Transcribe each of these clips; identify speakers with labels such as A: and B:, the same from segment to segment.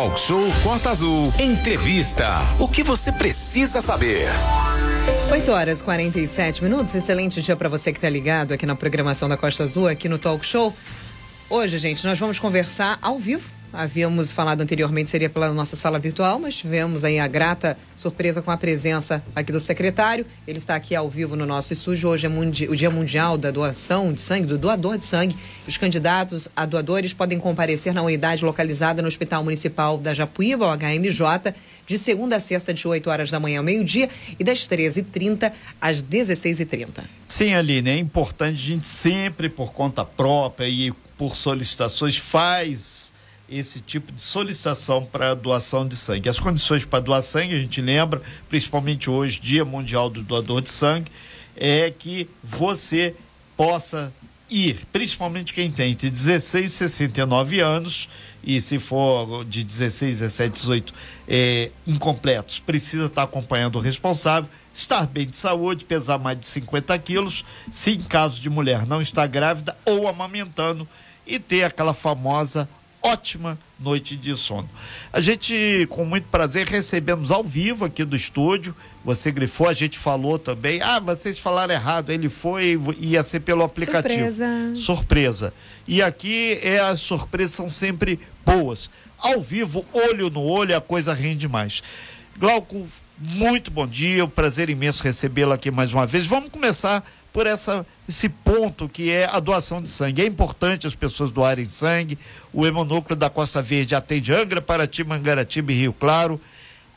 A: Talk Show Costa Azul. Entrevista. O que você precisa saber?
B: 8 horas e 47 minutos. Excelente dia para você que está ligado aqui na programação da Costa Azul, aqui no Talk Show. Hoje, gente, nós vamos conversar ao vivo Havíamos falado anteriormente, seria pela nossa sala virtual, mas tivemos aí a grata surpresa com a presença aqui do secretário. Ele está aqui ao vivo no nosso estúdio. Hoje é o Dia Mundial da Doação de Sangue, do doador de sangue. Os candidatos a doadores podem comparecer na unidade localizada no Hospital Municipal da Japuíba, o HMJ, de segunda a sexta, de 8 horas da manhã ao meio-dia e das 13h30 às 16h30.
C: Sim, Aline, é importante a gente sempre, por conta própria e por solicitações, faz esse tipo de solicitação para doação de sangue. As condições para doar sangue, a gente lembra, principalmente hoje, Dia Mundial do Doador de Sangue, é que você possa ir, principalmente quem tem de 16 e 69 anos, e se for de 16, 17, 18 é, incompletos, precisa estar acompanhando o responsável, estar bem de saúde, pesar mais de 50 quilos, se em caso de mulher não está grávida ou amamentando, e ter aquela famosa ótima noite de sono. A gente, com muito prazer, recebemos ao vivo aqui do estúdio. Você grifou, a gente falou também. Ah, vocês falaram errado. Ele foi, ia ser pelo aplicativo.
B: Surpresa.
C: Surpresa. E aqui é, as surpresas são sempre boas. Ao vivo, olho no olho, a coisa rende mais. Glauco, muito bom dia. Um prazer imenso recebê-lo aqui mais uma vez. Vamos começar por essa, esse ponto que é a doação de sangue. É importante as pessoas doarem sangue. O hemonúcleo da Costa Verde atende Angra, Paraty, Mangaratiba e Rio Claro.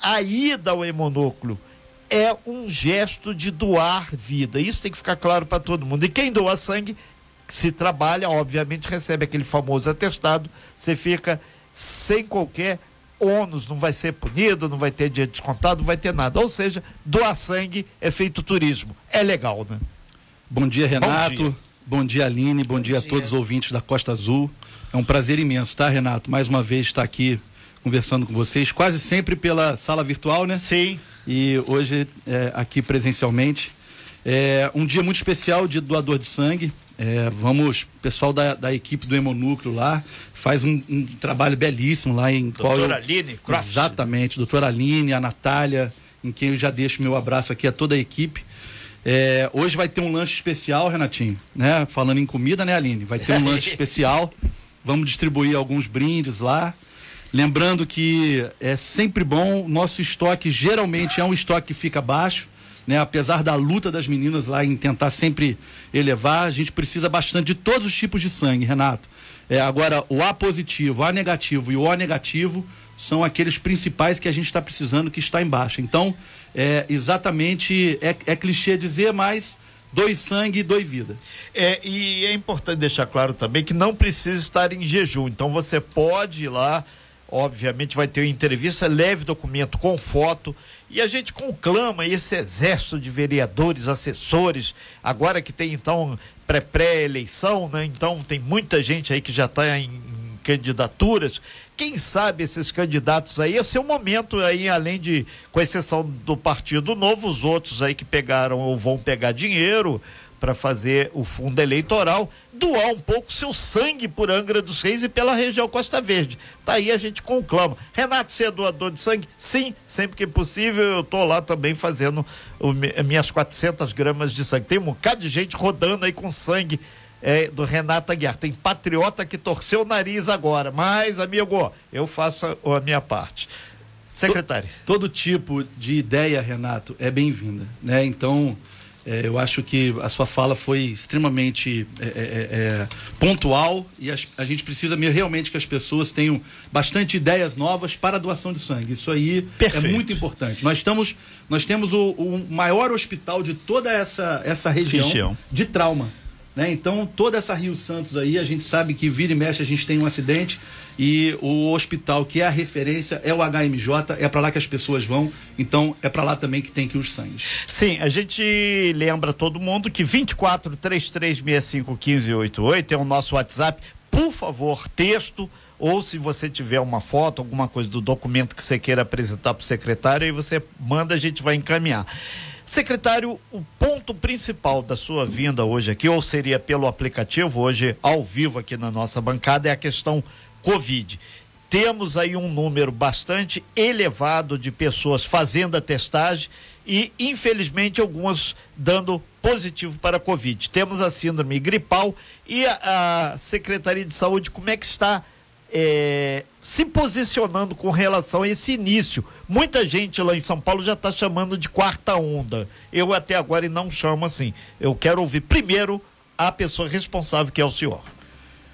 C: A ida ao hemonúcleo é um gesto de doar vida. Isso tem que ficar claro para todo mundo. E quem doa sangue, se trabalha, obviamente recebe aquele famoso atestado. Você fica sem qualquer ônus, não vai ser punido, não vai ter dia descontado, não vai ter nada. Ou seja, doar sangue é feito turismo. É legal, né?
D: Bom dia, Renato. Bom dia, bom dia Aline. Bom, bom dia, dia, a todos os ouvintes da Costa Azul. É um prazer imenso, tá, Renato? Mais uma vez estar aqui conversando com vocês, quase sempre pela sala virtual, né?
C: Sim.
D: E hoje é, aqui presencialmente. É um dia muito especial, dia do doador de sangue. É, vamos, pessoal da, da equipe do Hemonúcleo lá faz um, um trabalho belíssimo lá em
C: Doutora eu, Aline
D: Cross. Exatamente, doutora Aline, a Natália, em quem eu já deixo meu abraço aqui a toda a equipe. É, hoje vai ter um lanche especial, Renatinho, né? Falando em comida, né, Aline? Vai ter um lanche especial. Vamos distribuir alguns brindes lá. Lembrando que é sempre bom, nosso estoque geralmente é um estoque que fica baixo, né? Apesar da luta das meninas lá em tentar sempre elevar, a gente precisa bastante de todos os tipos de sangue, Renato. É, agora, o A positivo, o A negativo e o O negativo são aqueles principais que a gente está precisando que está embaixo. Então, é exatamente, é, é clichê dizer, mas dois sangue e dois vida.
C: É, e é importante deixar claro também que não precisa estar em jejum. Então você pode ir lá, obviamente vai ter uma entrevista, leve documento com foto. E a gente conclama esse exército de vereadores, assessores, agora que tem então pré-pré-eleição, né? Então tem muita gente aí que já está em candidaturas quem sabe esses candidatos aí, esse é o momento aí, além de, com exceção do Partido Novo, os outros aí que pegaram ou vão pegar dinheiro para fazer o fundo eleitoral, doar um pouco seu sangue por Angra dos Reis e pela região Costa Verde. Tá aí a gente conclama. Renato, você é doador de sangue? Sim, sempre que possível eu tô lá também fazendo o, minhas 400 gramas de sangue. Tem um bocado de gente rodando aí com sangue é, do Renato Aguiar. Tem patriota que torceu o nariz agora, mas, amigo, eu faço a, a minha parte. Secretário.
D: Todo, todo tipo de ideia, Renato, é bem-vinda, né? Então, é, eu acho que a sua fala foi extremamente é, é, é, é pontual e a, a, gente precisa realmente que as pessoas tenham bastante ideias novas para a doação de sangue. Isso aí Perfeito. é muito importante. Nós estamos, nós temos o, o maior hospital de toda essa, essa região, região. de trauma. Né? Então, toda essa Rio Santos aí, a gente sabe que vira e mexe, a gente tem um acidente e o hospital que é a referência é o HMJ, é para lá que as pessoas vão, então é para lá também que tem que os sangues.
C: Sim, a gente lembra todo mundo que 24 3365 1588 é o nosso WhatsApp. Por favor, texto ou se você tiver uma foto, alguma coisa do documento que você queira apresentar para o secretário, aí você manda, a gente vai encaminhar. Secretário, o ponto principal da sua vinda hoje aqui, ou seria pelo aplicativo, hoje ao vivo aqui na nossa bancada, é a questão Covid. temos aí um número bastante elevado de pessoas fazendo a testagem e, infelizmente, algumas dando positivo para a Covid. Temos a síndrome gripal e a, a Secretaria de Saúde, como é que está é, se posicionando com relação a esse início? Muita gente lá em São Paulo já está chamando de quarta onda. Eu até agora não chamo assim. Eu quero ouvir primeiro a pessoa responsável, que é o senhor.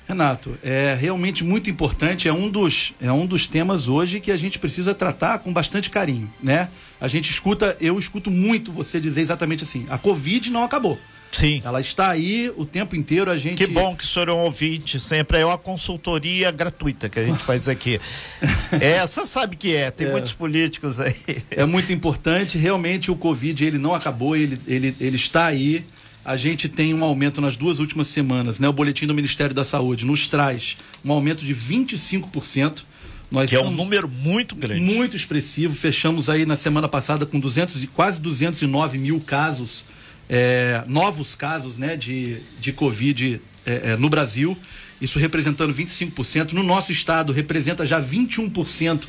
D: Renato, é realmente muito importante, é um dos, é um dos temas hoje que a gente precisa tratar com bastante carinho, né? A gente escuta, eu escuto muito você dizer exatamente assim, a Covid não acabou.
C: Sim.
D: Ela está aí o tempo inteiro, a gente...
C: Que bom que o senhor é um ouvinte sempre, é uma consultoria gratuita que a gente faz aqui. é, você sabe que é, tem é. muitos políticos aí.
D: É muito importante, realmente o Covid ele não acabou, ele, ele, ele está aí, a gente tem um aumento nas duas últimas semanas, né? O boletim do Ministério da Saúde nos traz um aumento de 25%.
C: Nós que é um número muito grande.
D: Muito expressivo. Fechamos aí na semana passada com 200 e quase 209 mil casos, é, novos casos, né, de, de Covid é, é, no Brasil. Isso representando 25%. No nosso estado representa já 21%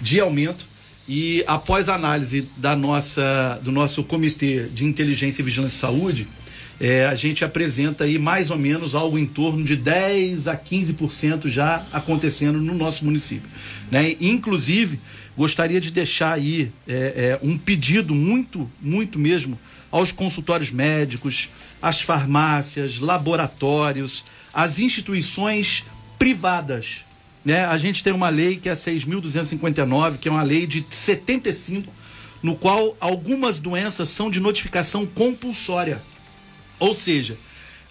D: de aumento. E após a análise da nossa, do nosso Comitê de Inteligência e Vigilância e Saúde, é, a gente apresenta aí mais ou menos algo em torno de 10 a 15% já acontecendo no nosso município. Né? Inclusive, gostaria de deixar aí é, é, um pedido muito, muito mesmo aos consultórios médicos, às farmácias, laboratórios, às instituições privadas. Né? A gente tem uma lei que é a 6.259, que é uma lei de 75, no qual algumas doenças são de notificação compulsória. Ou seja,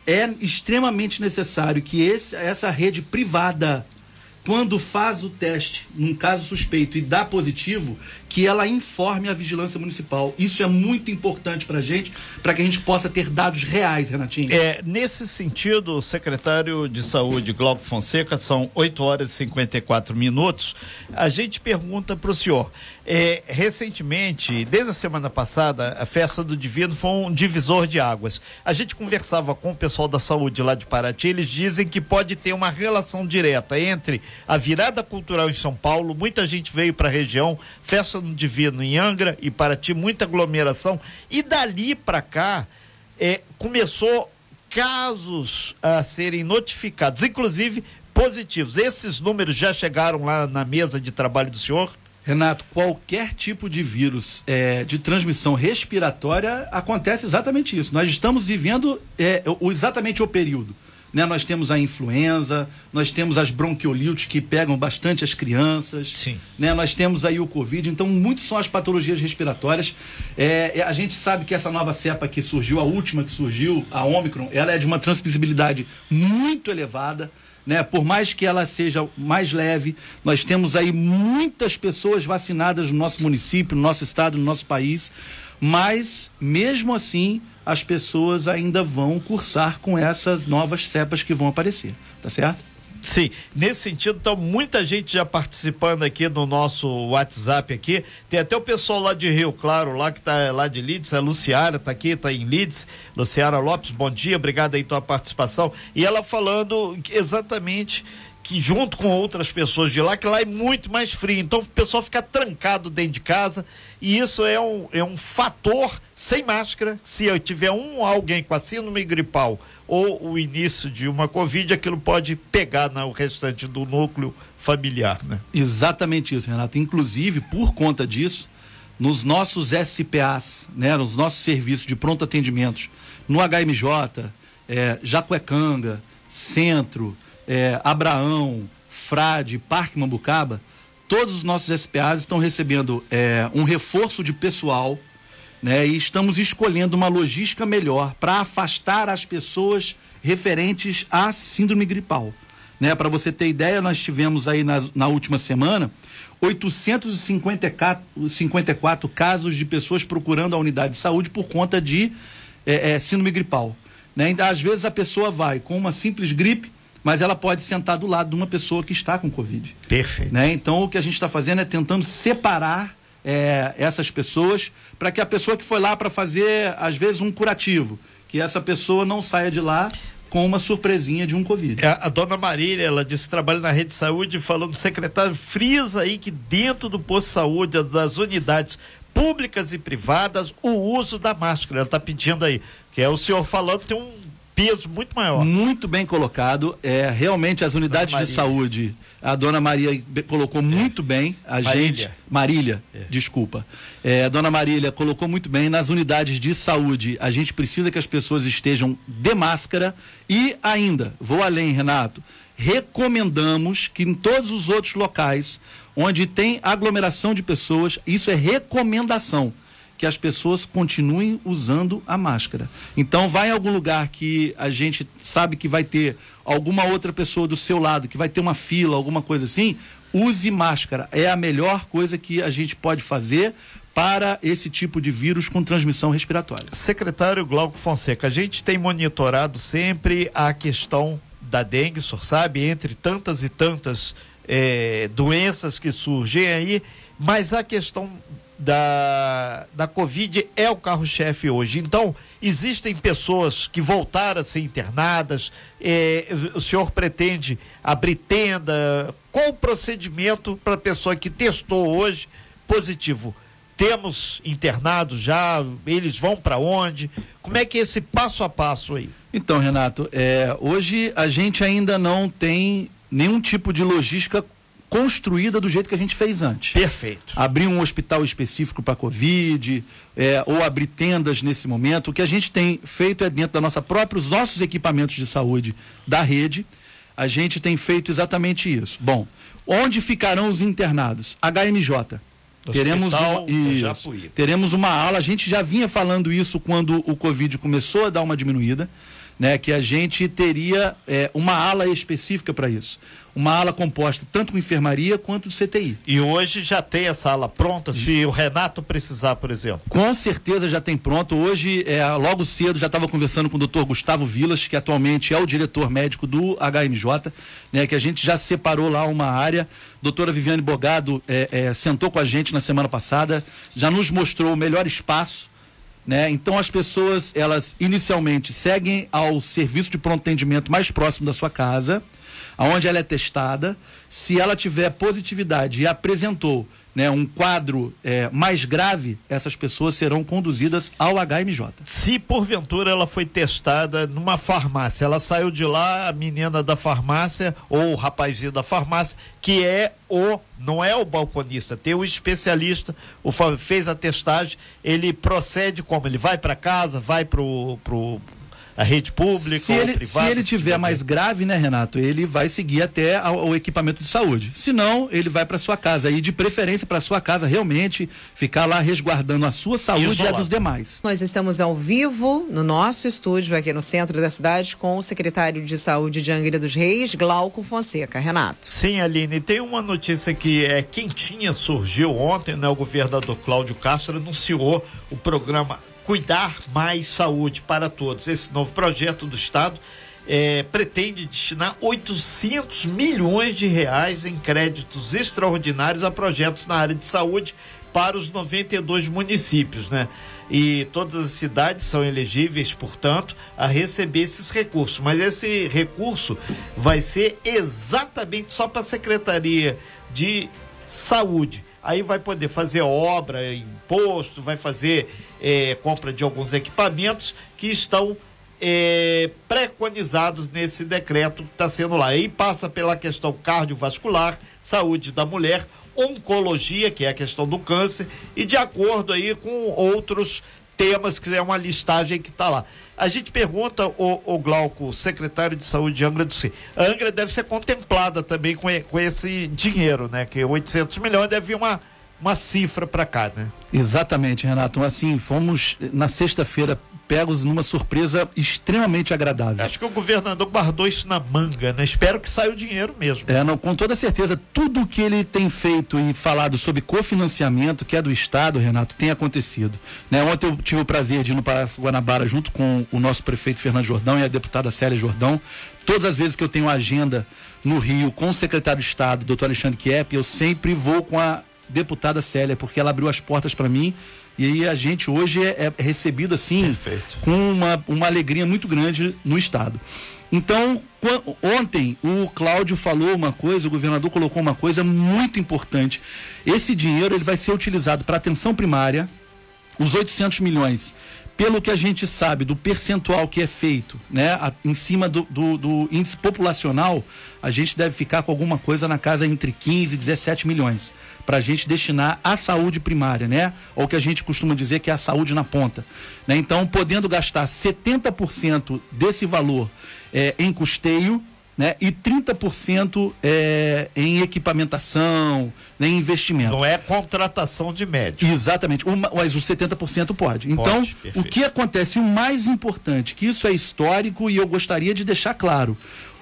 D: é extremamente necessário que esse, essa rede privada, quando faz o teste num caso suspeito e dá positivo, que ela informe a vigilância municipal. Isso é muito importante para a gente, para que a gente possa ter dados reais, Renatinho.
C: É, nesse sentido, o secretário de Saúde, Glauco Fonseca, são 8 horas e 54 minutos. A gente pergunta para o senhor. É, recentemente, desde a semana passada, a festa do Divino foi um divisor de águas. A gente conversava com o pessoal da saúde lá de Paraty, eles dizem que pode ter uma relação direta entre a virada cultural em São Paulo, muita gente veio para a região, festa no Divino em Angra e Paraty, muita aglomeração. E dali para cá, é, começou casos a serem notificados, inclusive positivos. Esses números já chegaram lá na mesa de trabalho do senhor?
D: Renato, qualquer tipo de vírus é, de transmissão respiratória acontece exatamente isso. Nós estamos vivendo é, exatamente o período né? Nós temos a influenza, nós temos as bronquiolites que pegam bastante as crianças,
C: Sim.
D: né? Nós temos aí o Covid, então muitos são as patologias respiratórias. É, é, a gente sabe que essa nova cepa que surgiu, a última que surgiu, a Omicron, ela é de uma transmissibilidade muito elevada. Né? Por mais que ela seja mais leve, nós temos aí muitas pessoas vacinadas no nosso município, no nosso estado, no nosso país, mas mesmo assim as pessoas ainda vão cursar com essas novas cepas que vão aparecer, tá certo?
C: Sim, nesse sentido, então, muita gente já participando aqui no nosso WhatsApp aqui. Tem até o pessoal lá de Rio Claro, lá que tá lá de Leeds, a Luciara tá aqui, tá em Leeds. Luciara Lopes, bom dia, obrigado aí pela participação. E ela falando exatamente que junto com outras pessoas de lá, que lá é muito mais frio. Então o pessoal fica trancado dentro de casa e isso é um, é um fator sem máscara. Se eu tiver um alguém com a síndrome gripal ou o início de uma Covid, aquilo pode pegar no restante do núcleo familiar, né?
D: Exatamente isso, Renato. Inclusive, por conta disso, nos nossos SPAs, né, nos nossos serviços de pronto atendimento, no HMJ, é, Jacuecanga, Centro, é, Abraão, Frade, Parque Mambucaba, todos os nossos SPAs estão recebendo é, um reforço de pessoal né, e estamos escolhendo uma logística melhor para afastar as pessoas referentes à síndrome gripal. Né, para você ter ideia, nós tivemos aí na, na última semana 854 54 casos de pessoas procurando a unidade de saúde por conta de é, é, síndrome gripal. Né? Às vezes a pessoa vai com uma simples gripe, mas ela pode sentar do lado de uma pessoa que está com Covid.
C: Perfeito.
D: Né? Então, o que a gente está fazendo é tentando separar é, essas pessoas para que a pessoa que foi lá para fazer, às vezes, um curativo, que essa pessoa não saia de lá com uma surpresinha de um Covid.
C: É, a dona Marília, ela disse que trabalha na rede de saúde, falando, secretário, frisa aí que dentro do posto de saúde, das unidades públicas e privadas, o uso da máscara. Ela está pedindo aí, que é o senhor falando, tem um peso muito maior.
D: Muito bem colocado. É, realmente as unidades de saúde, a dona Maria colocou muito bem. A Marília. gente. Marília, é. desculpa. É, a dona Marília colocou muito bem. Nas unidades de saúde, a gente precisa que as pessoas estejam de máscara. E ainda, vou além, Renato, recomendamos que em todos os outros locais onde tem aglomeração de pessoas, isso é recomendação que as pessoas continuem usando a máscara. Então, vai em algum lugar que a gente sabe que vai ter alguma outra pessoa do seu lado, que vai ter uma fila, alguma coisa assim, use máscara. É a melhor coisa que a gente pode fazer para esse tipo de vírus com transmissão respiratória.
C: Secretário Glauco Fonseca, a gente tem monitorado sempre a questão da dengue, o senhor sabe, entre tantas e tantas é, doenças que surgem aí, mas a questão da, da Covid é o carro-chefe hoje. Então, existem pessoas que voltaram a ser internadas. É, o senhor pretende abrir tenda? Qual o procedimento para a pessoa que testou hoje positivo? Temos internados já? Eles vão para onde? Como é que é esse passo a passo aí?
D: Então, Renato, é, hoje a gente ainda não tem nenhum tipo de logística construída do jeito que a gente fez antes.
C: Perfeito.
D: Abrir um hospital específico para Covid, é, ou abrir tendas nesse momento. O que a gente tem feito é dentro da nossa própria, os nossos equipamentos de saúde da rede, a gente tem feito exatamente isso. Bom, onde ficarão os internados? HMJ. teremos uma, isso, teremos uma ala, a gente já vinha falando isso quando o Covid começou a dar uma diminuída, né? Que a gente teria é, uma ala específica para isso uma ala composta tanto com enfermaria quanto de CTI.
C: E hoje já tem essa ala pronta, se o Renato precisar, por exemplo?
D: Com certeza já tem pronto. Hoje, é, logo cedo, já estava conversando com o doutor Gustavo Vilas, que atualmente é o diretor médico do HMJ, né, que a gente já separou lá uma área. Doutora Viviane Bogado é, é, sentou com a gente na semana passada, já nos mostrou o melhor espaço. Né? Então as pessoas, elas inicialmente seguem ao serviço de pronto atendimento mais próximo da sua casa aonde ela é testada. Se ela tiver positividade e apresentou né, um quadro é, mais grave, essas pessoas serão conduzidas ao HMJ.
C: Se porventura ela foi testada numa farmácia, ela saiu de lá, a menina da farmácia ou o rapazinho da farmácia, que é o, não é o balconista, tem o especialista, o, fez a testagem, ele procede como? Ele vai para casa, vai pro, pro, a rede pública
D: se
C: ou
D: ele,
C: privada?
D: Se ele tiver mais grave, né, Renato, ele vai seguir até o equipamento de saúde. Se não, ele vai para sua casa e de preferência para sua casa realmente ficar lá resguardando a sua saúde e a dos demais.
B: Nós estamos ao vivo no nosso estúdio aqui no centro da cidade com o secretário de Saúde de Angra dos Reis, Glauco Fonseca. Renato.
C: Sim, Aline, tem uma notícia que é quentinha, surgiu ontem, né? O governador Cláudio Castro anunciou o programa Cuidar Mais Saúde para Todos. Esse novo projeto do Estado é, pretende destinar 800 milhões de reais em créditos extraordinários a projetos na área de saúde para os 92 municípios, né? E todas as cidades são elegíveis, portanto, a receber esses recursos. Mas esse recurso vai ser exatamente só para a Secretaria de Saúde aí vai poder fazer obra, imposto, vai fazer é, compra de alguns equipamentos que estão é, preconizados nesse decreto que está sendo lá. Aí passa pela questão cardiovascular, saúde da mulher, oncologia, que é a questão do câncer, e de acordo aí com outros temas, que é uma listagem que está lá. A gente pergunta, o, o Glauco, secretário de saúde de Angra do Sul, a Angra deve ser contemplada também com, com esse dinheiro, né? Que 800 milhões deve vir uma, uma cifra para cá, né?
D: Exatamente, Renato. Assim, fomos na sexta-feira pegos numa surpresa extremamente agradável.
C: Acho que o governador guardou isso na manga, né? Espero que saia o dinheiro mesmo.
D: É, não, com toda certeza, tudo que ele tem feito e falado sobre cofinanciamento, que é do Estado, Renato, tem acontecido. Né? Ontem eu tive o prazer de ir no Palácio Guanabara junto com o nosso prefeito Fernando Jordão e a deputada Célia Jordão. Todas as vezes que eu tenho agenda no Rio com o secretário de Estado, doutor Alexandre Kiep, eu sempre vou com a deputada Célia, porque ela abriu as portas para mim e aí a gente hoje é, é recebido assim
C: Perfeito.
D: com uma, uma alegria muito grande no estado. Então, ontem o Cláudio falou uma coisa, o governador colocou uma coisa muito importante. Esse dinheiro ele vai ser utilizado para atenção primária, os 800 milhões pelo que a gente sabe do percentual que é feito, né, a, em cima do, do, do, índice populacional, a gente deve ficar com alguma coisa na casa entre 15 e 17 milhões para a gente destinar à saúde primária, né? Ou que a gente costuma dizer que é a saúde na ponta. Né? Então, podendo gastar 70% desse valor é, em custeio, né? E 30% é, em equipamentação, né? em investimento.
C: Não é contratação de médico.
D: Exatamente, uma, mas os 70% pode. Então, o que acontece, o mais importante, que isso é histórico e eu gostaria de deixar claro,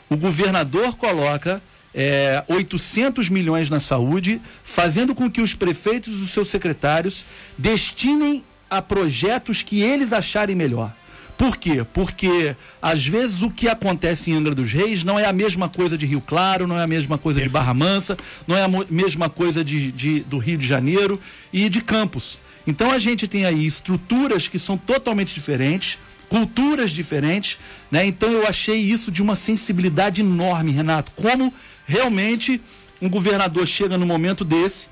D: o governador coloca é, 800 milhões na saúde, fazendo com que os prefeitos e os seus secretários destinem a projetos que eles acharem melhor. Por quê? Porque às vezes o que acontece em Angra dos Reis não é a mesma coisa de Rio Claro, não é a mesma coisa de Barra Mansa, não é a mesma coisa de, de, do Rio de Janeiro e de Campos. Então a gente tem aí estruturas que são totalmente diferentes, culturas diferentes, né? Então eu achei isso de uma sensibilidade enorme, Renato. Como realmente um governador chega no momento desse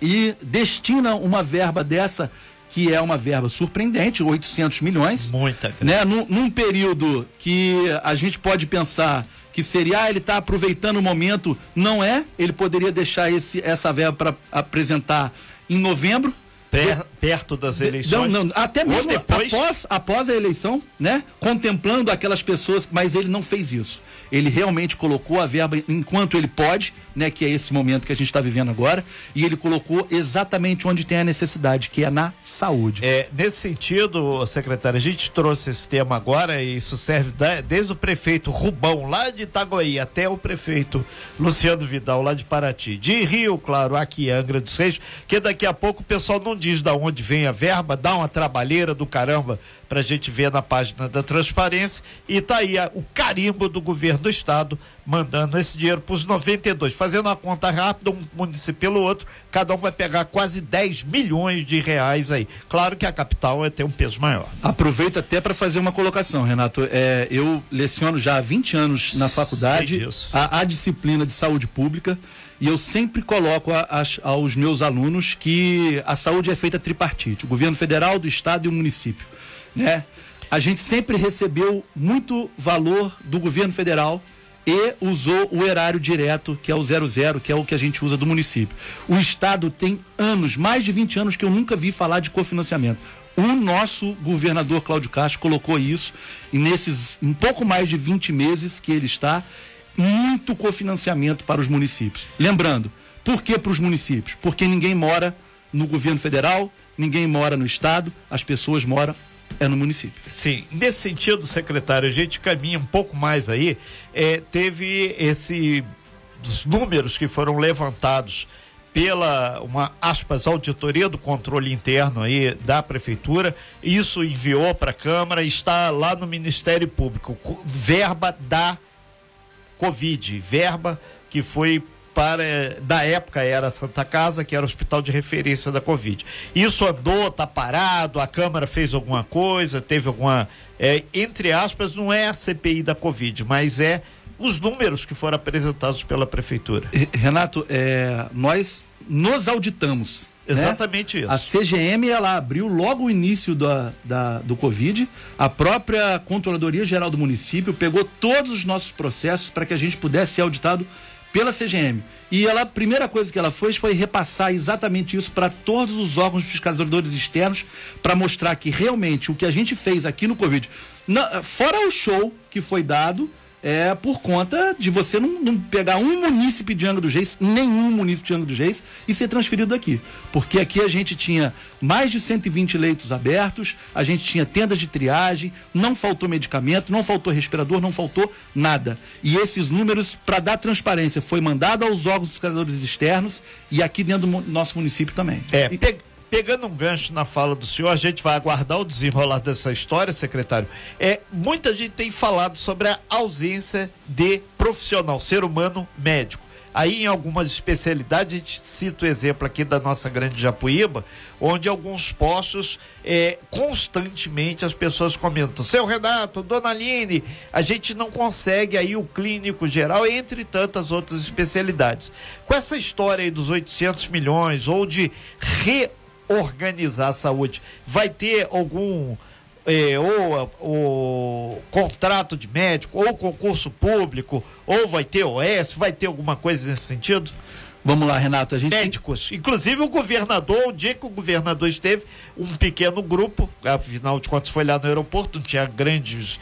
D: e destina uma verba dessa que é uma verba surpreendente, 800 milhões.
C: Muita
D: né? Num, num período que a gente pode pensar que seria, ah, ele está aproveitando o momento. Não é, ele poderia deixar esse, essa verba para apresentar em novembro,
C: Per, perto das eleições.
D: Não, não, até mesmo depois... após, após a eleição, né? Contemplando aquelas pessoas, mas ele não fez isso. Ele realmente colocou a verba enquanto ele pode, né? Que é esse momento que a gente está vivendo agora, e ele colocou exatamente onde tem a necessidade, que é na saúde.
C: É, nesse sentido, secretário, a gente trouxe esse tema agora e isso serve da, desde o prefeito Rubão, lá de Itaguaí, até o prefeito Luciano Vidal, lá de Paraty. De Rio, claro, aqui Angra dos Reis, que daqui a pouco o pessoal não diz de onde vem a verba, dá uma trabalheira do caramba para a gente ver na página da transparência e tá aí a, o carimbo do governo do estado mandando esse dinheiro para os 92. Fazendo uma conta rápida, um município pelo outro, cada um vai pegar quase 10 milhões de reais aí. Claro que a capital vai ter um peso maior.
D: Aproveito até para fazer uma colocação, Renato. É, eu leciono já há 20 anos na faculdade a, a disciplina de saúde pública e eu sempre coloco a, a, aos meus alunos que a saúde é feita tripartite, o governo federal, do estado e o município, né? A gente sempre recebeu muito valor do governo federal e usou o erário direto, que é o 00, que é o que a gente usa do município. O estado tem anos, mais de 20 anos que eu nunca vi falar de cofinanciamento. O nosso governador Cláudio Castro colocou isso e nesses um pouco mais de 20 meses que ele está, muito cofinanciamento para os municípios. Lembrando, por que para os municípios? Porque ninguém mora no governo federal, ninguém mora no estado, as pessoas moram é no município.
C: Sim, nesse sentido, secretário, a gente caminha um pouco mais aí. É, teve esse os números que foram levantados pela uma aspas auditoria do controle interno aí da prefeitura, isso enviou para a Câmara, está lá no Ministério Público, verba da Covid, verba que foi para, da época era a Santa Casa, que era o hospital de referência da Covid. Isso andou, tá parado, a Câmara fez alguma coisa, teve alguma, é, entre aspas, não é a CPI da Covid, mas é os números que foram apresentados pela Prefeitura.
D: Renato, é, nós nos auditamos?
C: Exatamente
D: né?
C: isso.
D: A CGM ela abriu logo o início da, da, do Covid. A própria Controladoria Geral do Município pegou todos os nossos processos para que a gente pudesse ser auditado pela CGM. E ela, a primeira coisa que ela fez foi repassar exatamente isso para todos os órgãos fiscalizadores externos para mostrar que realmente o que a gente fez aqui no Covid, na, fora o show que foi dado, é por conta de você não, não, pegar um munícipe de Angra dos Reis, nenhum munícipe de Angra dos Reis, e ser transferido daqui. Porque aqui a gente tinha mais de 120 leitos abertos, a gente tinha tendas de triagem, não faltou medicamento, não faltou respirador, não faltou nada. E esses números, para dar transparência, foi mandado aos órgãos dos criadores externos e aqui dentro do nosso município também.
C: É, e... Pegando um gancho na fala do senhor, a gente vai aguardar o desenrolar dessa história, secretário. É, muita gente tem falado sobre a ausência de profissional, ser humano médico. Aí, em algumas especialidades, a gente cita o exemplo aqui da nossa grande Japuíba, onde alguns postos, é, constantemente as pessoas comentam: seu Renato, dona Aline, a gente não consegue aí o clínico geral, entre tantas outras especialidades. Com essa história aí dos 800 milhões ou de reorganizar a saúde, vai ter algum é, ou o contrato de médico, ou concurso público, ou vai ter OS, vai ter alguma coisa nesse sentido?
D: Vamos lá, Renato. A gente
C: médicos. Tem... Inclusive o governador, o dia que o governador esteve, um pequeno grupo, afinal de contas foi lá no aeroporto, não tinha grandes,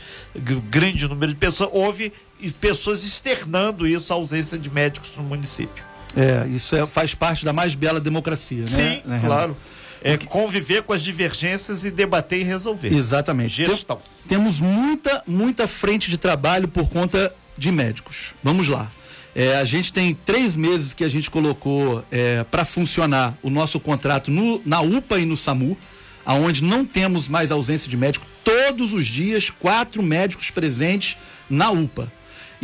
C: grande número de pessoas, houve pessoas externando isso, a ausência de médicos no município.
D: É, isso é, faz parte da mais bela democracia, né?
C: Sim,
D: né,
C: claro. É conviver com as divergências e debater e resolver.
D: Exatamente.
C: Gestão.
D: Tem, temos muita, muita frente de trabalho por conta de médicos. Vamos lá. É, a gente tem três meses que a gente colocou é, para funcionar o nosso contrato no, na UPA e no SAMU, aonde não temos mais ausência de médico. Todos os dias, quatro médicos presentes na UPA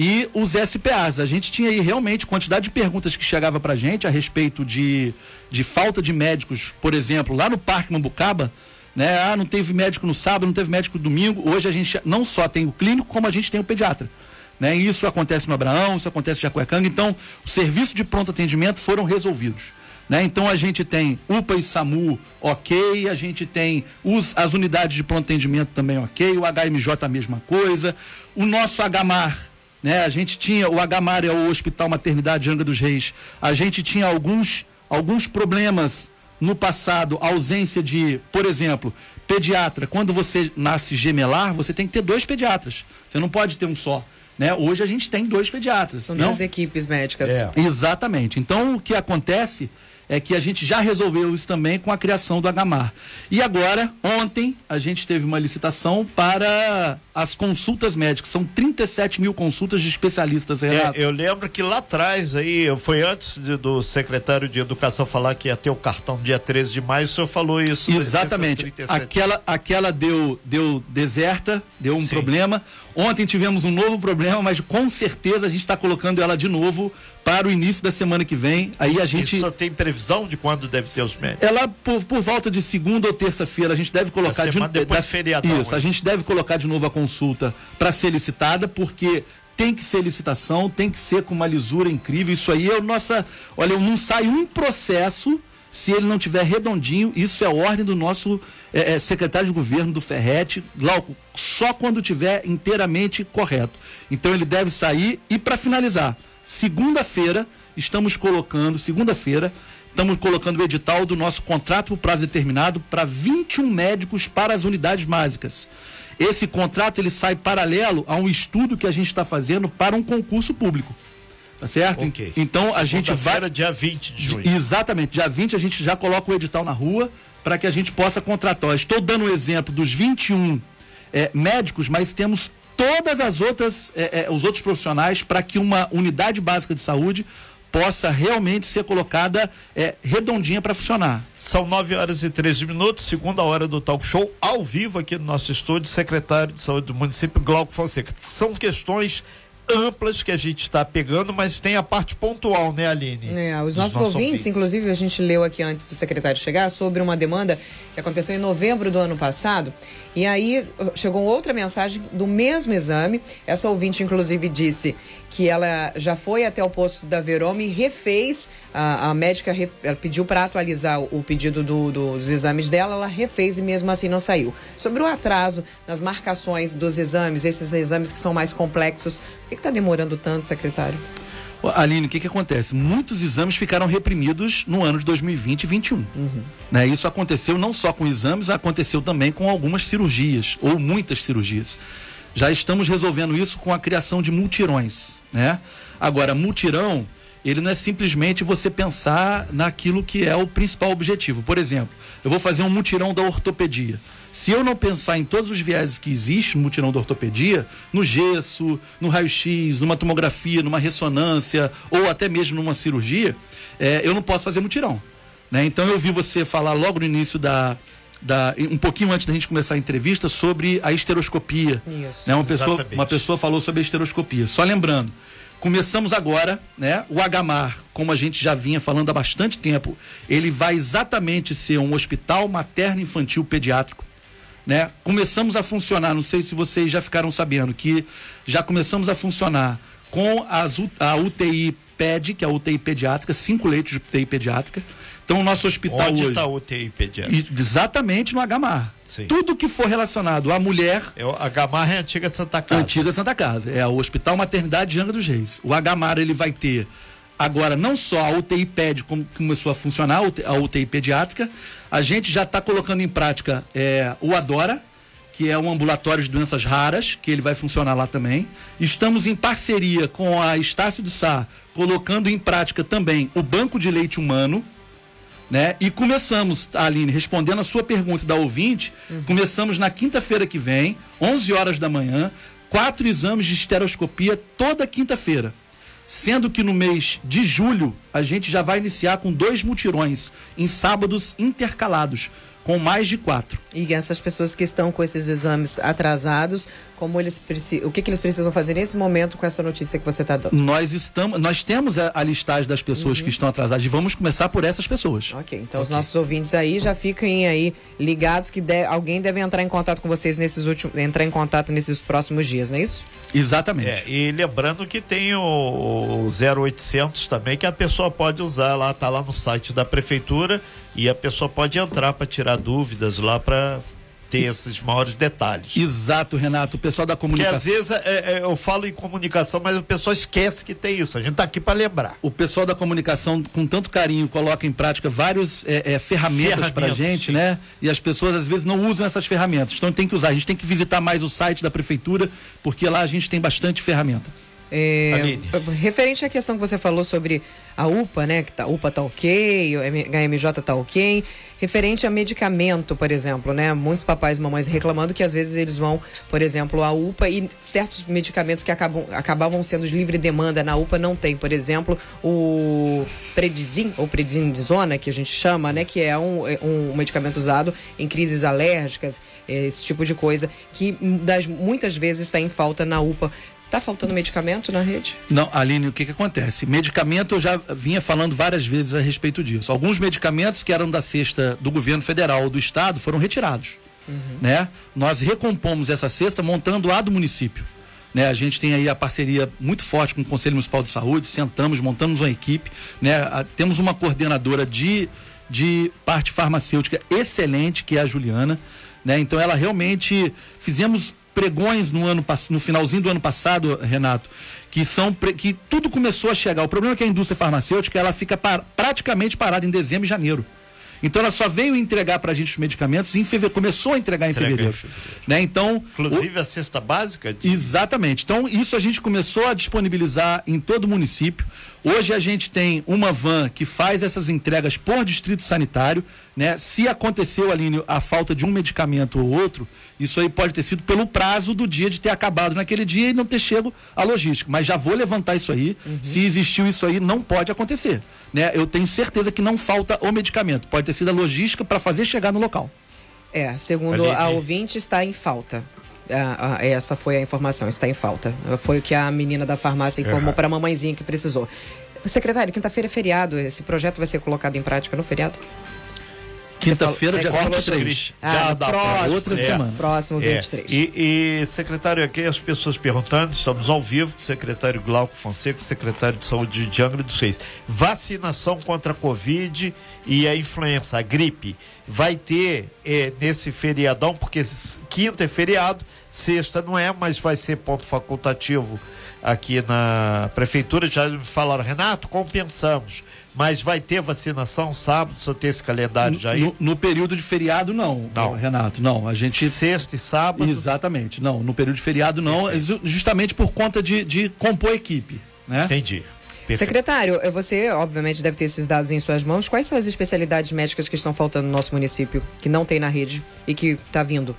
D: e os SPAs. A gente tinha aí realmente quantidade de perguntas que chegava para a gente a respeito de, de falta de médicos, por exemplo, lá no Parque Mambucaba, né? Ah, não teve médico no sábado, não teve médico no domingo. Hoje a gente não só tem o clínico, como a gente tem o pediatra. Né? Isso acontece no Abraão, isso acontece em Jacuecanga. Então, o serviço de pronto atendimento foram resolvidos. Né? Então a gente tem UPA e SAMU ok, a gente tem os, as unidades de pronto atendimento também ok, o HMJ a mesma coisa, o nosso HMAR né? A gente tinha o Agamar, é o Hospital Maternidade Angra dos Reis. A gente tinha alguns, alguns problemas no passado, ausência de, por exemplo, pediatra. Quando você nasce gemelar, você tem que ter dois pediatras. Você não pode ter um só. Né? Hoje a gente tem dois pediatras.
B: São duas equipes médicas.
D: É. Exatamente. Então o que acontece é que a gente já resolveu isso também com a criação do Agamar. E agora, ontem, a gente teve uma licitação para as consultas médicas. São 37 mil consultas de especialistas,
C: é, Renato. É, eu lembro que lá atrás, aí, foi antes de, do secretário de Educação falar que ia ter o cartão dia 13 de maio, o senhor falou isso.
D: Exatamente. Aquela, aquela deu, deu deserta, deu um Sim. problema. Ontem tivemos um novo problema, mas com certeza a gente está colocando ela de novo para o início da semana que vem. Aí a gente.
C: Isso tem previsão de quando deve ter os médicos?
D: Ela, por, por volta de segunda ou terça-feira, a gente deve colocar
C: de novo. Da, feriadão,
D: Isso, a gente deve colocar de novo a consulta para ser licitada, porque tem que ser licitação, tem que ser com uma lisura incrível. Isso aí é nossa. Olha, não sai um processo se ele não tiver redondinho, isso é ordem do nosso é, é, secretário de governo do Ferrete, Glauco, só quando tiver inteiramente correto. Então ele deve sair e para finalizar, segunda-feira estamos colocando, segunda-feira, estamos colocando o edital do nosso contrato por prazo determinado para 21 médicos para as unidades básicas. Esse contrato ele sai paralelo a um estudo que a gente está fazendo para um concurso público. Tá certo?
C: Okay.
D: Então a gente vai.
C: dia 20 de junho.
D: Exatamente, dia 20 a gente já coloca o edital na rua para que a gente possa contratar. Estou dando o um exemplo dos 21 é, médicos, mas temos todas as outras, é, é, os outros profissionais para que uma unidade básica de saúde possa realmente ser colocada é, redondinha para funcionar.
C: São 9 horas e 13 minutos, segunda hora do talk show, ao vivo aqui no nosso estúdio, secretário de saúde do município, Glauco Fonseca. São questões amplas que a gente está pegando, mas tem a parte pontual, né, Aline?
B: É, os nossos, nossos ouvintes, ouvintes, inclusive, a gente leu aqui antes do secretário chegar sobre uma demanda que aconteceu em novembro do ano passado. E aí chegou outra mensagem do mesmo exame. Essa ouvinte, inclusive, disse que ela já foi até o posto da Verome e refez. A, a médica re, pediu para atualizar o pedido do, dos exames dela, ela refez e mesmo assim não saiu. Sobre o atraso nas marcações dos exames, esses exames que são mais complexos, por que está demorando tanto, secretário?
D: Aline, o que, que acontece? Muitos exames ficaram reprimidos no ano de 2020 e 2021. Uhum. Né? Isso aconteceu não só com exames, aconteceu também com algumas cirurgias, ou muitas cirurgias. Já estamos resolvendo isso com a criação de multirões. Né? Agora, multirão, ele não é simplesmente você pensar naquilo que é o principal objetivo. Por exemplo, eu vou fazer um mutirão da ortopedia. Se eu não pensar em todos os vieses que existem no mutirão da ortopedia, no gesso, no raio-x, numa tomografia, numa ressonância ou até mesmo numa cirurgia, é, eu não posso fazer mutirão. Né? Então eu vi você falar logo no início da, da, um pouquinho antes da gente começar a entrevista sobre a esteroscopia.
B: Isso.
D: Né? Uma, pessoa, uma pessoa falou sobre a esteroscopia. Só lembrando, Começamos agora, né? O Agamar, como a gente já vinha falando há bastante tempo, ele vai exatamente ser um hospital materno infantil pediátrico, né? Começamos a funcionar, não sei se vocês já ficaram sabendo que já começamos a funcionar com as, a UTI PED, que é a UTI pediátrica, cinco leitos de UTI pediátrica. Então o nosso hospital
C: Onde
D: hoje,
C: está o UTI pediátrico?
D: exatamente no Agamar.
C: Sim.
D: Tudo que for relacionado à mulher
C: É o- a Gamarra é a antiga Santa Casa.
D: Antiga Santa Casa. É o Hospital Maternidade de Angra dos Reis. O Agamar ele vai ter agora não só a UTI PED como começou a funcionar, a UTI pediátrica, a gente já está colocando em prática é, o Adora, que é um ambulatório de doenças raras, que ele vai funcionar lá também. Estamos em parceria com a Estácio do Sá, colocando em prática também o Banco de Leite Humano, né? E começamos, Aline, respondendo a sua pergunta da ouvinte, começamos na quinta-feira que vem, 11 horas da manhã, quatro exames de estereoscopia toda quinta-feira. Sendo que no mês de julho a gente já vai iniciar com dois mutirões em sábados intercalados, com mais de quatro.
B: E essas pessoas que estão com esses exames atrasados, como eles preci- o que, que eles precisam fazer nesse momento com essa notícia que você está dando?
D: Nós estamos, nós temos a, a listagem das pessoas que estão atrasadas e vamos começar por essas pessoas.
B: Ok, então os nossos ouvintes aí já fiquem aí ligados que de- alguém deve entrar em contato com vocês nesses últimos, entrar em contato nesses próximos dias, não é isso?
D: Exatamente.
C: É, e lembrando que tem o, o 0800 também, que a pessoa pode usar lá, tá lá no site da prefeitura e a pessoa pode entrar para tirar dúvidas lá para ter esses maiores detalhes.
D: Exato, Renato. O pessoal da
C: Porque
D: comunicação.
C: às vezes é, é, eu falo em comunicação, mas o pessoal esquece que tem isso. A gente tá aqui para lembrar.
D: o pessoal da comunicação, com tanto carinho, coloca em prática várias é, é, ferramentas para
C: Ferramentas,
D: gente,
C: sim.
D: né? E as pessoas às vezes não usam essas ferramentas. Então tem que usar. A gente tem que visitar mais o site da prefeitura, porque lá a gente tem bastante ferramenta.
B: É, referente à questão que você falou sobre a UPA, né? Que tá, a UPA tá ok, o HMJ tá ok. Referente a medicamento, por exemplo, né? Muitos papais e mamães reclamando que às vezes eles vão, por exemplo, à UPA e certos medicamentos que acabam, acabavam sendo de livre demanda na UPA não tem. Por exemplo, o Predizin, ou Prednisona, que a gente chama, né? Que é um, é um medicamento usado em crises alérgicas, esse tipo de coisa, que das, muitas vezes está em falta na UPA. Tá faltando medicamento na rede?
D: Não, Aline, o que, que acontece? Medicamento, eu já vinha falando várias vezes a respeito disso. Alguns medicamentos que eram da cesta do governo federal ou do estado foram retirados. Né? Nós recompomos essa cesta montando a do município. Né? A gente tem aí a parceria muito forte com o Conselho Municipal de Saúde, sentamos, montamos uma equipe, né? A- temos uma coordenadora de, de parte farmacêutica excelente, que é a Juliana. Né? Então ela realmente fizemos pregões no ano no finalzinho do ano passado, Renato, que são que tudo começou a chegar. O problema é que a indústria farmacêutica ela fica par- praticamente parada em dezembro e janeiro. Então ela só veio entregar para a gente os medicamentos em fevereiro, começou a entregar em
C: Entrega em
D: fevereiro,
C: fevereiro.
D: né? Então, o-
C: Inclusive a cesta básica de
D: Exatamente. Então, isso a gente começou a disponibilizar em todo o município. Hoje a gente tem uma van que faz essas entregas por distrito sanitário, né? Se aconteceu, Aline, a falta de um medicamento ou outro, isso aí pode ter sido pelo prazo do dia de ter acabado naquele dia e não ter chego a logística. Mas já vou levantar isso aí. Se existiu isso aí, não pode acontecer. Né? Eu tenho certeza que não falta o medicamento. Pode ter sido a logística para fazer chegar no local.
B: É, segundo
C: Aline.
B: a ouvinte, está em falta. Ah, ah, essa foi a informação, está em falta. Foi o que a menina da farmácia informou para a mamãezinha que precisou. Secretário, quinta-feira é feriado. Esse projeto vai ser colocado em prática no feriado?
D: Quinta-feira, dia
B: é que
D: 23.
B: Ah,
C: Já
B: próximo,
D: outra
C: É.
D: semana.
B: Próximo
C: É,
B: 23.
C: E, e, secretário, aqui as pessoas perguntando, estamos ao vivo, secretário Glauco Fonseca, secretário de Saúde de Angra dos Reis. Vacinação contra a Covid e a influenza, a gripe, vai ter eh, nesse feriadão, porque quinta é feriado, sexta não é, mas vai ser ponto facultativo aqui na prefeitura. Já me falaram, Renato, compensamos. Mas vai ter vacinação sábado, eu ter esse calendário já aí?
D: No, no período de feriado, não,
C: Não.
D: Renato. Não, a gente.
C: Sexta e sábado.
D: Exatamente, não. No período de feriado, não. ju- Justamente por conta de, de compor a equipe. Né?
C: Entendi. Perfeito.
B: Secretário, eh, você obviamente deve ter esses dados em suas mãos. Quais são as especialidades médicas que estão faltando no nosso município, que não tem na rede e que está vindo?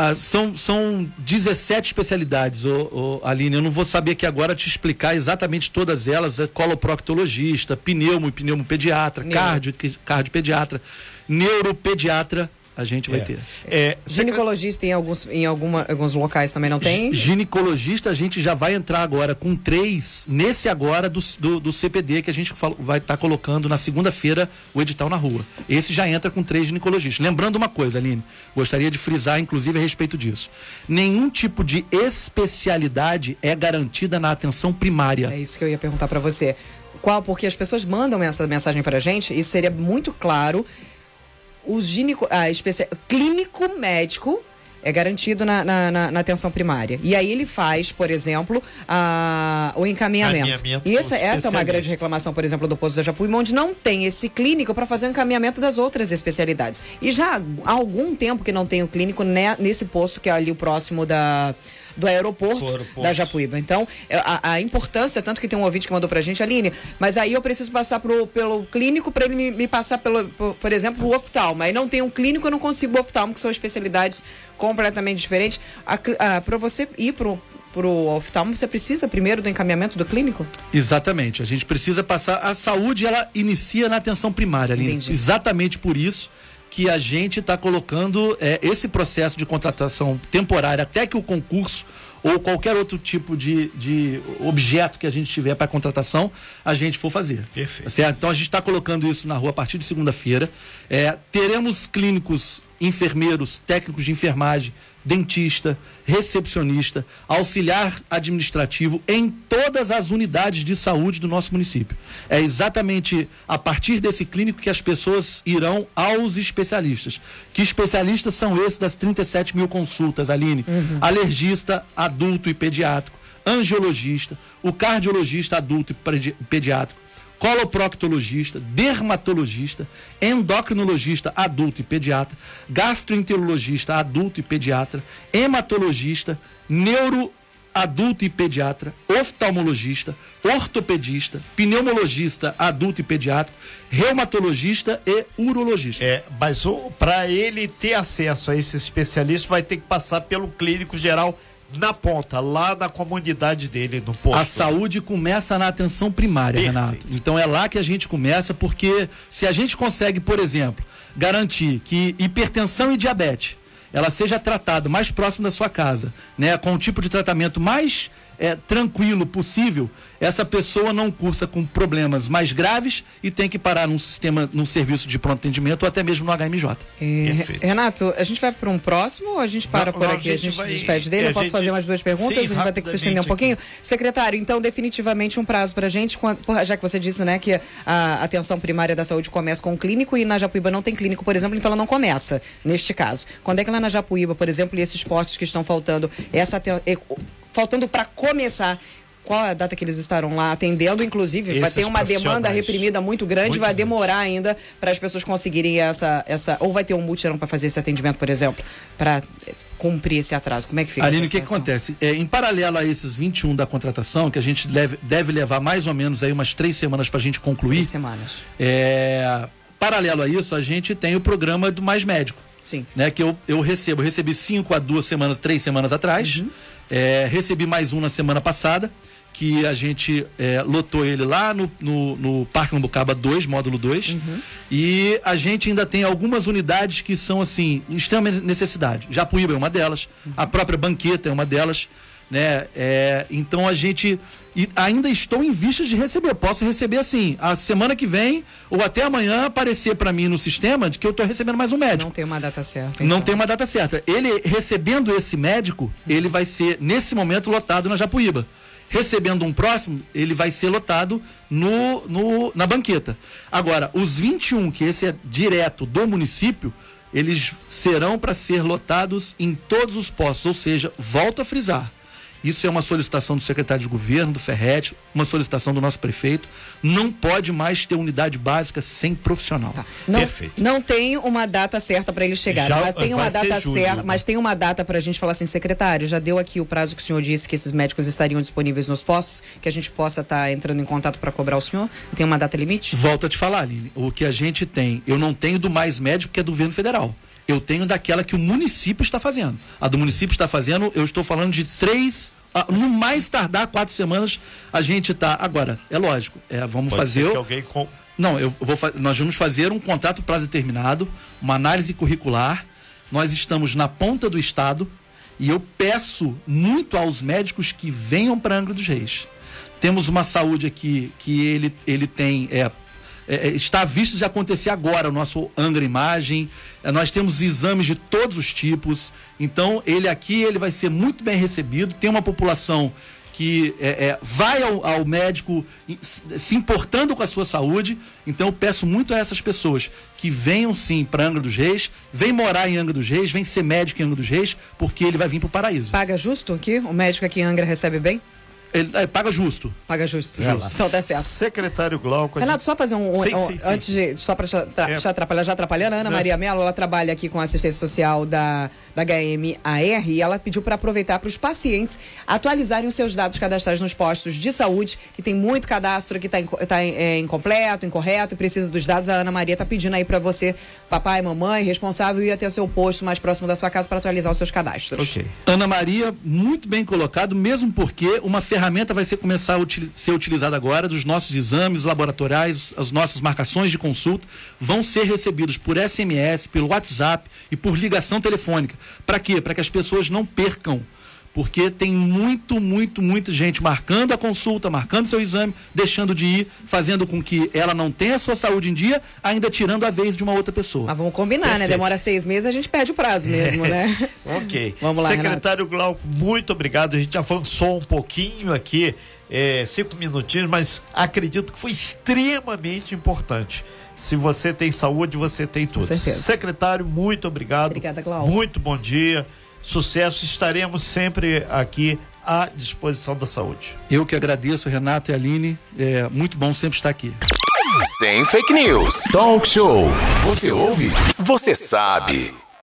D: Ah, são, são 17 especialidades, ô, ô, Aline. Eu não vou saber aqui agora te explicar exatamente todas elas. É coloproctologista, pneumo e pneumopediatra, cardio, cardiopediatra, neuropediatra, a gente vai
C: É.
D: ter.
C: É,
B: Ginecologista em, alguns, em alguma, alguns locais também não tem?
D: Ginecologista, a gente já vai entrar agora com três, nesse agora do, do, do CPD, que a gente vai estar colocando na segunda-feira o edital na rua. Esse já entra com três ginecologistas. Lembrando uma coisa, Aline, gostaria de frisar, inclusive, a respeito disso. Nenhum tipo de especialidade é garantida na atenção primária.
B: É isso que eu ia perguntar pra você. Qual? Porque as pessoas mandam essa mensagem pra gente e seria muito claro. O gineco, a especia, clínico médico é garantido na, na, na- na atenção primária. E aí ele faz, por exemplo, a, o encaminhamento.
C: Encaminhamento
B: E essa, essa é uma grande reclamação, por exemplo, do posto da Japuíma, onde não tem esse clínico para fazer o encaminhamento das outras especialidades. E já há algum tempo que não tem o clínico né, nesse posto que é ali o próximo da do aeroporto,
C: aeroporto.
B: da Japuíba. Então, é, a, a importância, tanto que tem um ouvinte que mandou pra gente, Aline, mas aí eu preciso passar pro, pelo clínico para ele me, me passar, pelo, por, por exemplo, o oftalmo. Aí não tem um clínico, eu não consigo o oftalmo, que são especialidades completamente diferentes. Para você ir pro, pro oftalmo, você precisa primeiro do encaminhamento do clínico?
D: Exatamente. A gente precisa passar. A saúde, ela inicia na atenção primária, Aline.
B: Entendi.
D: Exatamente por isso que a gente está colocando é, esse processo de contratação temporária até que o concurso ou qualquer outro tipo de, de objeto que a gente tiver para contratação, a gente for fazer.
C: Perfeito.
D: Certo? Então a gente está colocando isso na rua a partir de segunda-feira. É, teremos clínicos, enfermeiros, técnicos de enfermagem, dentista, recepcionista, auxiliar administrativo em todas as unidades de saúde do nosso município. É exatamente a partir desse clínico que as pessoas irão aos especialistas. Que especialistas são esses das 37 mil consultas, Aline? Alergista, adulto e pediátrico, angiologista, o cardiologista adulto e pedi- pediátrico, coloproctologista, dermatologista, endocrinologista adulto e pediatra, gastroenterologista adulto e pediatra, hematologista, neuro adulto e pediatra, oftalmologista, ortopedista, pneumologista adulto e pediátrico, reumatologista e urologista.
C: É, mas para ele ter acesso a esse especialista, vai ter que passar pelo clínico geral na ponta, lá na comunidade dele, no posto.
D: A saúde começa na atenção primária,
C: Perfeito.
D: Renato. Então é lá que a gente começa, porque se a gente consegue, por exemplo, garantir que hipertensão e diabetes ela seja tratada mais próximo da sua casa, né, com o tipo de tratamento mais é, tranquilo possível, essa pessoa não cursa com problemas mais graves e tem que parar num sistema, num serviço de pronto atendimento ou até mesmo no HMJ.
B: É,
C: Perfeito.
B: Renato, a gente vai para um próximo ou a gente para
C: Não,
B: por
C: não,
B: aqui? A gente,
C: vai-
B: se despede dele?
C: é,
B: Eu
C: a
B: posso
C: gente-
B: fazer mais duas perguntas?
C: Sim,
B: a gente vai ter que se estender um pouquinho. Secretário, então, definitivamente um prazo para a gente, já que você disse né, que a atenção primária da saúde começa com o clínico e na Japuíba não tem clínico, por exemplo, então ela não começa neste caso. Quando é que lá na Japuíba, por exemplo, e esses postos que estão faltando, essa faltando para começar. Qual a data que eles estarão lá atendendo? Inclusive, vai
C: Esses
B: ter uma demanda reprimida muito grande,
C: Muito
B: vai demorar ainda para as pessoas conseguirem essa, essa. Ou vai ter um mutirão para fazer esse atendimento, por exemplo, para cumprir esse atraso. Como é que fica
D: Aline, o que, que acontece? É, em paralelo a esses 21 da contratação, que a gente deve, deve levar mais ou menos aí umas três semanas para a gente concluir,
B: Três semanas.
D: é, paralelo a isso, a gente tem o programa do Mais Médico.
B: Sim.
D: né, que eu, eu recebo. Eu recebi cinco a duas semanas, três semanas atrás. É, recebi mais um na semana passada, que a gente é, lotou ele lá no, no, no Parque Nambucaba 2, módulo 2. E a gente ainda tem algumas unidades que são, assim, em extrema necessidade. Japuíba é uma delas, a própria Banqueta é uma delas. Né? É, então a gente ainda estou em vistas de receber. Posso receber assim, a semana que vem ou até amanhã aparecer para mim no sistema de que eu estou recebendo mais um médico.
B: Não tem uma data certa.
D: Não
B: então.
D: tem uma data certa. Ele recebendo esse médico, ele vai ser nesse momento lotado na Japuíba. Recebendo um próximo, ele vai ser lotado no, no, na banqueta. Agora, os 21, que esse é direto do município, eles serão para ser lotados em todos os postos. Ou seja, volto a frisar. Isso é uma solicitação do secretário de governo, do Ferret, uma solicitação do nosso prefeito. Não pode mais ter unidade básica sem profissional.
B: Tá. Não,
C: Perfeito.
B: não tem uma data certa para ele chegar,
C: Já
B: mas tem uma data
C: julho,
B: certa,
C: né?
B: mas tem uma data para a gente falar assim, secretário, já deu aqui o prazo que o senhor disse que esses médicos estariam disponíveis nos postos, que a gente possa estar entrando em contato para cobrar o senhor? Tem uma data limite?
D: Volto a te falar, Aline. O que a gente tem, eu não tenho do mais médico que é do governo federal. Eu tenho daquela que o município está fazendo. A do município está fazendo, eu estou falando de três, no mais tardar quatro semanas, a gente está. Agora, é lógico, é, vamos
C: Pode
D: fazer.
C: alguém com...
D: Não, eu vou nós vamos fazer um contrato prazo determinado, uma análise curricular nós estamos na ponta do estado e eu peço muito aos médicos que venham para Angra dos Reis. Temos uma saúde aqui que ele, ele tem é, é, está visto de acontecer agora o nosso Angra Imagem. É, nós temos exames de todos os tipos. Então, ele aqui ele vai ser muito bem recebido. Tem uma população que é, é, vai ao, ao, médico se importando com a sua saúde. Então eu peço muito a essas pessoas que venham sim para Angra dos Reis, vem morar em Angra dos Reis, vem ser médico em Angra dos Reis, porque ele vai vir para o paraíso.
B: Paga justo aqui? O médico aqui em Angra recebe bem?
D: Ele é, paga justo.
B: Paga justo. justo. Então tá certo.
C: Secretário Glauco.
B: Renato, só fazer um. um, sim, um sim, sim. Antes de. Só para é. já atrapalhar, já atrapalhando, a Ana Maria Mello, ela trabalha aqui com assistência social da, da HMAR e ela pediu para aproveitar para os pacientes atualizarem os seus dados cadastrais nos postos de saúde, que tem muito cadastro que está tá, é, incompleto, incorreto e precisa dos dados. A Ana Maria está pedindo aí para você, papai, mamãe, responsável, ir até o seu posto mais próximo da sua casa para atualizar os seus cadastros.
D: Ok. Ana Maria, muito bem colocado, mesmo porque uma ferramenta ferramenta vai ser, começar a util, ser utilizada agora dos nossos exames laboratoriais, as nossas marcações de consulta vão ser recebidos por SMS, pelo WhatsApp e por ligação telefônica. Para quê? Para que as pessoas não percam porque tem muito, muito, muita gente marcando a consulta, marcando seu exame, deixando de ir, fazendo com que ela não tenha a sua saúde em dia, ainda tirando a vez de uma outra pessoa.
B: Mas vamos combinar, né? Perfeito. né? Demora seis meses, a gente perde o prazo mesmo, né?
C: ok. Vamos lá, Secretário Renato. Glauco, muito obrigado. A gente já avançou um pouquinho aqui, é, cinco minutinhos, mas acredito que foi extremamente importante. Se você tem saúde, você tem tudo. Secretário, muito obrigado.
B: Obrigada, Glauco.
C: Muito bom dia sucesso. Estaremos sempre aqui à disposição da saúde.
D: Eu que agradeço, Renato e Aline. É muito bom sempre estar aqui.
A: Sem fake news. Talk show. Você ouve? Você sabe.